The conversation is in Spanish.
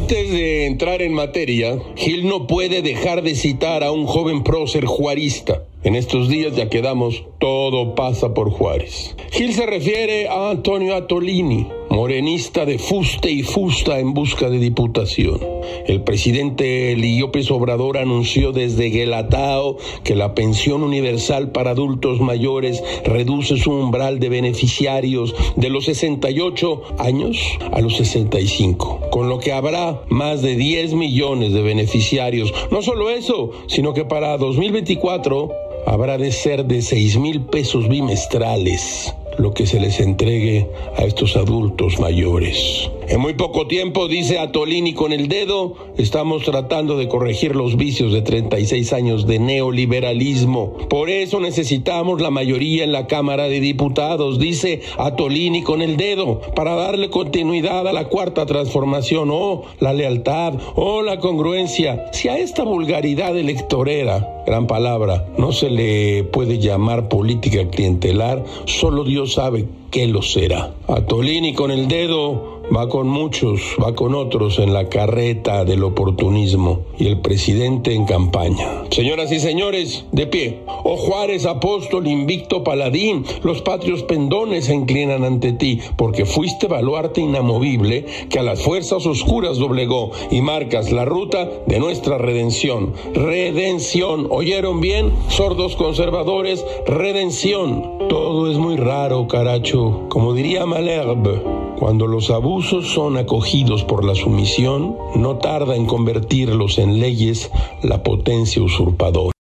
Antes de entrar en materia, Gil no puede dejar de citar a un joven prócer juarista. En estos días ya quedamos, todo pasa por Juárez. Gil se refiere a Antonio Atolini, morenista de fuste y fusta en busca de diputación. El presidente López Obrador anunció desde Guelatao que la pensión universal para adultos mayores reduce su umbral de beneficiarios de los 68 años a los 65, con lo que habrá más de 10 millones de beneficiarios. No solo eso, sino que para 2024 habrá de ser de seis mil pesos bimestrales lo que se les entregue a estos adultos mayores. En muy poco tiempo, dice Atolini con el dedo, estamos tratando de corregir los vicios de 36 años de neoliberalismo. Por eso necesitamos la mayoría en la Cámara de Diputados, dice Atolini con el dedo, para darle continuidad a la cuarta transformación o la lealtad o la congruencia. Si a esta vulgaridad electorera, gran palabra, no se le puede llamar política clientelar, solo Dios sabe qué lo será. Atolini con el dedo va con muchos, va con otros en la carreta del oportunismo y el presidente en campaña. Señoras y señores, de pie. Oh Juárez, apóstol, invicto, paladín, los patrios pendones se inclinan ante ti, porque fuiste baluarte inamovible que a las fuerzas oscuras doblegó y marcas la ruta de nuestra redención. Redención, ¿oyeron bien? Sordos conservadores, redención. Todo es muy raro, caracho. Como diría Malherbe, cuando los abusos son acogidos por la sumisión, no tarda en convertirlos en leyes la potencia usurpadora.